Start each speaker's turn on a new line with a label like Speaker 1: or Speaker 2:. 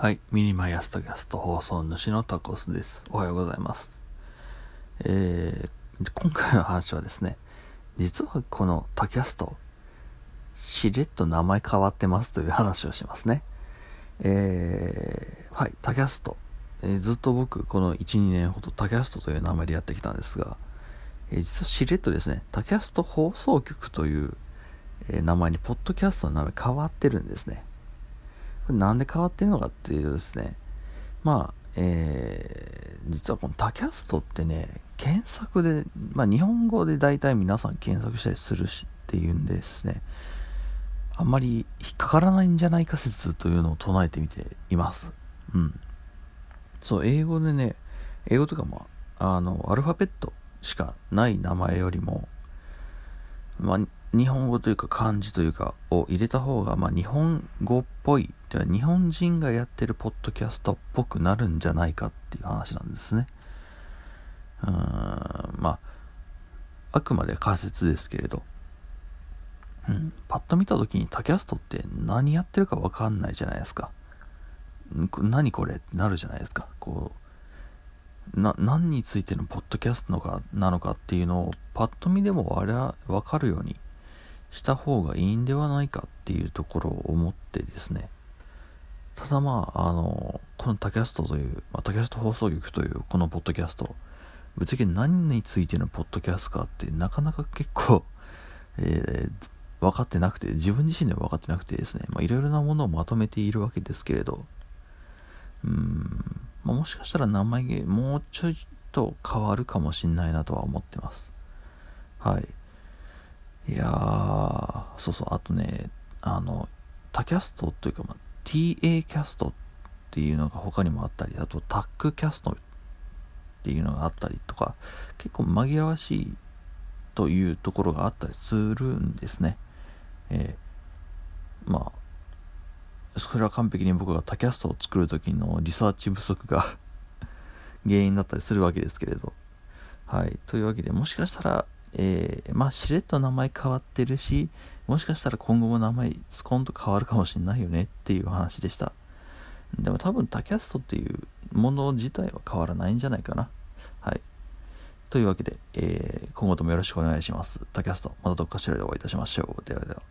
Speaker 1: はい。ミニマイ朝タキャスト放送主のタコスです。おはようございます。えー、今回の話はですね、実はこのタキャスト、しれっと名前変わってますという話をしますね。えー、はい、タキャスト。えーずっと僕、この1、2年ほどタキャストという名前でやってきたんですが、えー実はしれっとですね、タキャスト放送局という、え名前に、ポッドキャストの名前変わってるんですね。なんで変わってるのかっていうとですね、まあ、えー、実はこのタキャストってね、検索で、まあ日本語で大体皆さん検索したりするしっていうんですね、あんまり引っかからないんじゃないか説というのを唱えてみています。うん。そう、英語でね、英語とかまあ、あの、アルファベットしかない名前よりも、まあ、日本語というか漢字というかを入れた方が、まあ、日本語っぽい、では日本人がやってるポッドキャストっぽくなるんじゃないかっていう話なんですね。うーん、まあ、あくまで仮説ですけれど、うん、パッと見た時にタキャストって何やってるかわかんないじゃないですか。何これってなるじゃないですか。こう、な、何についてのポッドキャストのかなのかっていうのをパッと見でもあれはわかるようにした方がいいんではないかっていうところを思ってですね。ただまあ、あの、このタキャストという、まあ、タキャスト放送局というこのポッドキャスト、ぶっちゃけ何についてのポッドキャストかってなかなか結構、えー分かってなくて、自分自身では分かってなくてですね、まあいろいろなものをまとめているわけですけれど、うーん、まあ、もしかしたら名前もうちょいと変わるかもしんないなとは思ってます。はい。いやー、そうそう、あとね、あの、タキャストというか、まあ、TA キャストっていうのが他にもあったり、あとタックキャストっていうのがあったりとか、結構紛らわしいというところがあったりするんですね。えーまあ、それは完璧に僕がタキャストを作る時のリサーチ不足が 原因だったりするわけですけれど。はい。というわけで、もしかしたら、えーまあ、しれっと名前変わってるし、もしかしたら今後も名前スコンと変わるかもしれないよねっていう話でした。でも多分タキャストっていうもの自体は変わらないんじゃないかな。はい。というわけで、えー今後ともよろしくお願いします。タキャスト、またどっかしらでお会いいたしましょう。ではでは。